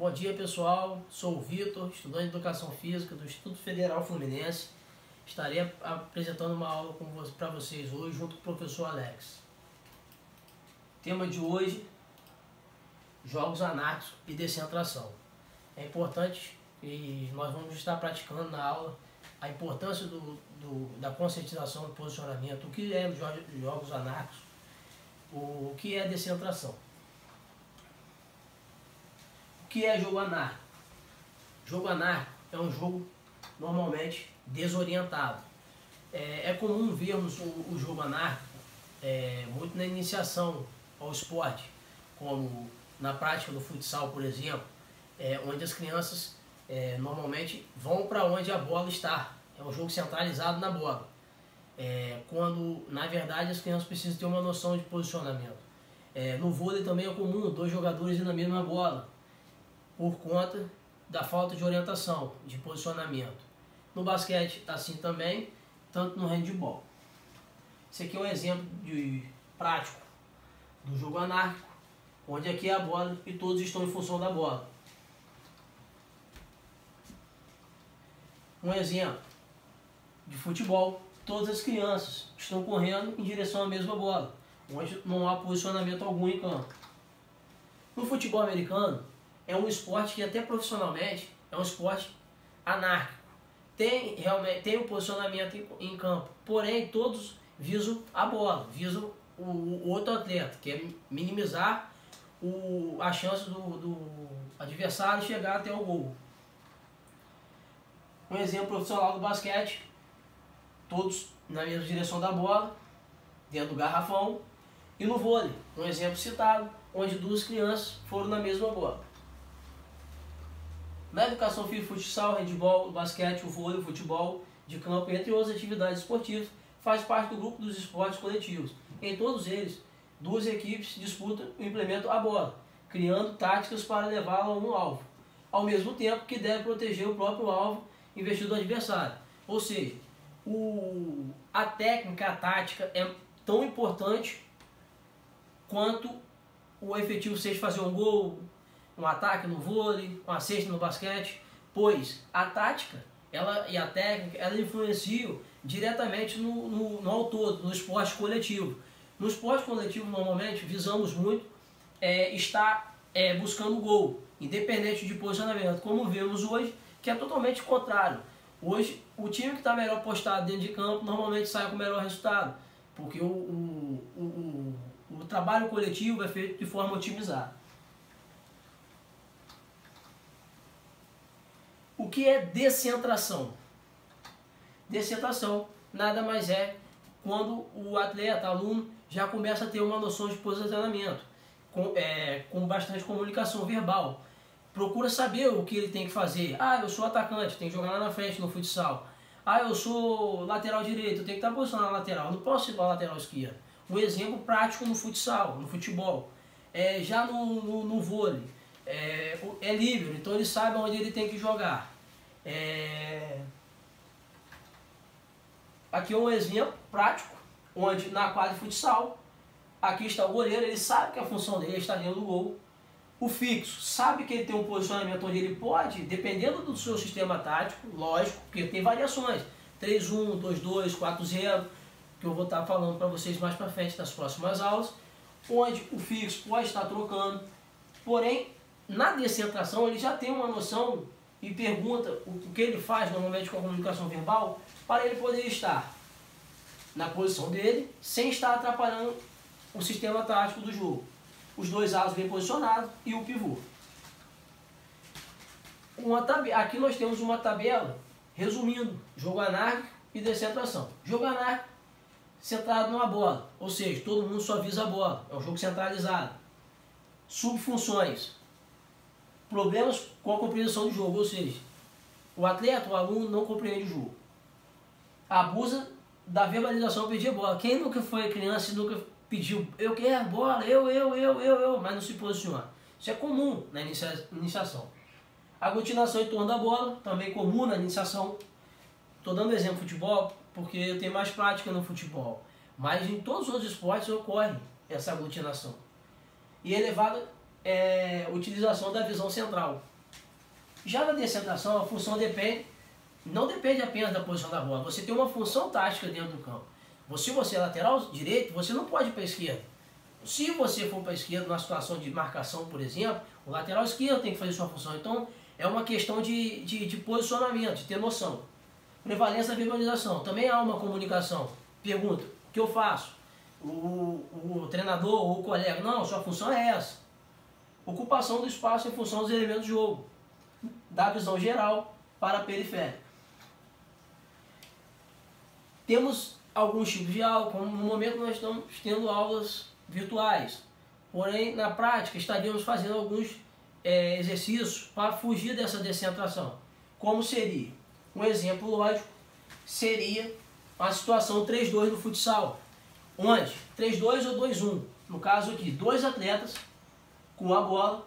Bom dia pessoal, sou o Vitor, estudante de Educação Física do Instituto Federal Fluminense. Estarei apresentando uma aula para vocês hoje junto com o professor Alex. Tema de hoje, jogos anárquicos e descentração. É importante e nós vamos estar praticando na aula a importância do, do, da conscientização do posicionamento, o que é jogos anárquicos, o que é descentração. Que é jogo anárquico? Jogo anárquico é um jogo normalmente desorientado. É, é comum vermos o, o jogo anárquico é, muito na iniciação ao esporte, como na prática do futsal, por exemplo, é, onde as crianças é, normalmente vão para onde a bola está. É um jogo centralizado na bola. É, quando, na verdade, as crianças precisam ter uma noção de posicionamento. É, no vôlei também é comum dois jogadores ir na mesma bola, por conta da falta de orientação, de posicionamento. No basquete, assim também, tanto no handball. Esse aqui é um exemplo de prático do jogo anárquico, onde aqui é a bola e todos estão em função da bola. Um exemplo de futebol, todas as crianças estão correndo em direção à mesma bola, onde não há posicionamento algum em campo. No futebol americano, é um esporte que até profissionalmente é um esporte anárquico. Tem realmente tem um posicionamento em, em, campo, porém todos visam a bola, visam o, o outro atleta, que é minimizar o, a chance do, do adversário chegar até o gol. Um exemplo profissional do basquete, todos na mesma direção da bola, dentro do garrafão. E no vôlei, um exemplo citado, onde duas crianças foram na mesma bola. Na educação física, futsal, handball, basquete, o vôlei, o futebol de campo, entre outras atividades esportivas, faz parte do grupo dos esportes coletivos. Em todos eles, duas equipes disputam e implementam a bola, criando táticas para levá-la a um alvo, ao mesmo tempo que deve proteger o próprio alvo investido do adversário. Ou seja, o, a técnica, a tática é tão importante quanto o efetivo seja fazer um gol, um ataque no vôlei, uma cesta no basquete, pois a tática ela, e a técnica ela influenciam diretamente no, no, no ao todo, no esporte coletivo. No esporte coletivo, normalmente, visamos muito é, estar é, buscando gol, independente de posicionamento, como vemos hoje, que é totalmente contrário. Hoje, o time que está melhor postado dentro de campo normalmente sai com o melhor resultado, porque o, o, o, o trabalho coletivo é feito de forma otimizada. O que é descentração? Descentração nada mais é quando o atleta, aluno, já começa a ter uma noção de posicionamento, com, é, com bastante comunicação verbal procura saber o que ele tem que fazer. Ah, eu sou atacante, tem que jogar lá na frente no futsal. Ah, eu sou lateral direito, eu tenho que estar posicionado na lateral, não posso ir para lateral esquerda. Um exemplo prático no futsal, no futebol. É, já no, no, no vôlei, é, é livre, então ele sabe onde ele tem que jogar. É... Aqui é um exemplo prático, onde na quadra de futsal, aqui está o goleiro, ele sabe que a função dele é estar dentro do gol, o fixo sabe que ele tem um posicionamento onde ele pode, dependendo do seu sistema tático, lógico, porque tem variações. 3-1, 2-2, 4-0, que eu vou estar falando para vocês mais para frente nas próximas aulas, onde o fixo pode estar trocando. Porém, na descentração ele já tem uma noção e pergunta o que ele faz normalmente com a comunicação verbal para ele poder estar na posição dele sem estar atrapalhando o sistema tático do jogo os dois alas bem posicionados e o pivô. Uma aqui nós temos uma tabela resumindo jogo anárquico e descentração. Jogo anárquico centrado numa bola, ou seja, todo mundo só visa a bola, é um jogo centralizado. Subfunções, problemas com a compreensão do jogo, ou seja, o atleta, o aluno não compreende o jogo. Abusa da verbalização pedir a bola. Quem nunca foi criança e nunca pediu, eu quero bola, eu, eu, eu, eu, eu, mas não se posiciona. Isso é comum na inicia, iniciação. Aglutinação em torno da bola, também comum na iniciação. Estou dando exemplo futebol porque eu tenho mais prática no futebol. Mas em todos os outros esportes ocorre essa aglutinação. E elevada é, utilização da visão central. Já na descentração, a função depende, não depende apenas da posição da bola. Você tem uma função tática dentro do campo. Se você é lateral direito, você não pode ir para a esquerda. Se você for para a esquerda numa situação de marcação, por exemplo, o lateral esquerdo tem que fazer sua função. Então, é uma questão de, de, de posicionamento, de ter noção. Prevalência da verbalização. Também há uma comunicação. Pergunta, o que eu faço? O, o treinador ou o colega, não, sua função é essa. Ocupação do espaço em função dos elementos de jogo. Da visão geral para a periférica. Temos alguns tipos de aula, como no momento nós estamos tendo aulas virtuais. Porém, na prática, estaríamos fazendo alguns é, exercícios para fugir dessa descentração. Como seria? Um exemplo lógico seria a situação 3-2 no futsal. Onde? 3-2 ou 2-1. No caso aqui, dois atletas com a bola,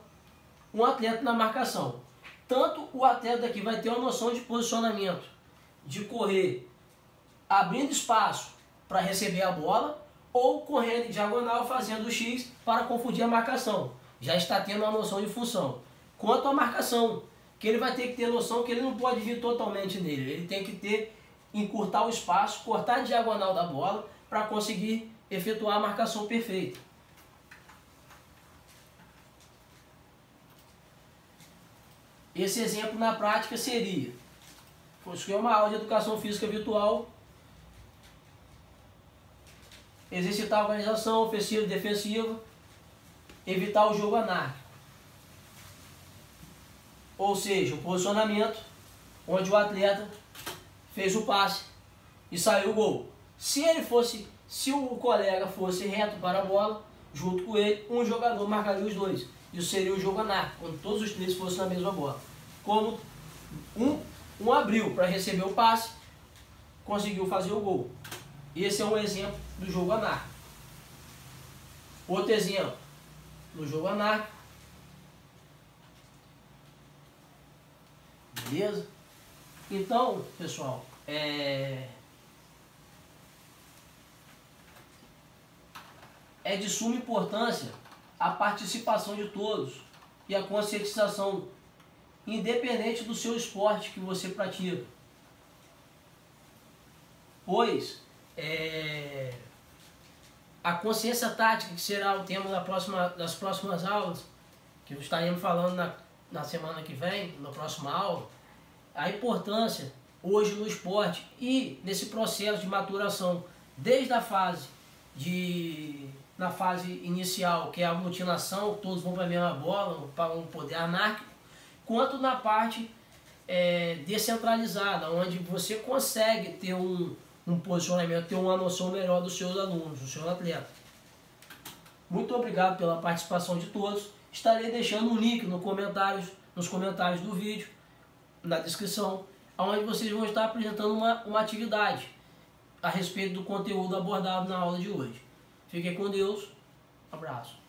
um atleta na marcação. Tanto o atleta aqui vai ter uma noção de posicionamento, de correr abrindo espaço para receber a bola ou correndo em diagonal fazendo o X para confundir a marcação. Já está tendo uma noção de função. Quanto à marcação, que ele vai ter que ter noção que ele não pode vir totalmente nele. Ele tem que ter, encurtar o espaço, cortar a diagonal da bola para conseguir efetuar a marcação perfeita. Esse exemplo na prática seria, fosse uma aula de educação física virtual exercitar a organização ofensiva e defensiva, evitar o jogo anárquico. Ou seja, o posicionamento onde o atleta fez o passe e saiu o gol. Se ele fosse, se o colega fosse reto para a bola, junto com ele, um jogador marcaria os dois. Isso seria o jogo anárquico, quando todos os três fossem na mesma bola. Como um, um abriu para receber o passe, conseguiu fazer o gol. Esse é um exemplo do jogo anárquico. Outro exemplo, no jogo anárquico. Beleza? Então, pessoal, é... é de suma importância a participação de todos e a conscientização, independente do seu esporte que você pratica. Pois é, a consciência tática, que será o tema da próxima, das próximas aulas, que estaremos falando na, na semana que vem, na próxima aula, a importância hoje no esporte e nesse processo de maturação, desde a fase de na fase inicial, que é a aglutinação, todos vão para a mesma bola, para um poder anárquico, quanto na parte é, descentralizada, onde você consegue ter um, um posicionamento, ter uma noção melhor dos seus alunos, do seu atleta. Muito obrigado pela participação de todos. Estarei deixando um link no comentários, nos comentários do vídeo, na descrição, onde vocês vão estar apresentando uma, uma atividade a respeito do conteúdo abordado na aula de hoje. Fiquem com Deus. Abraço.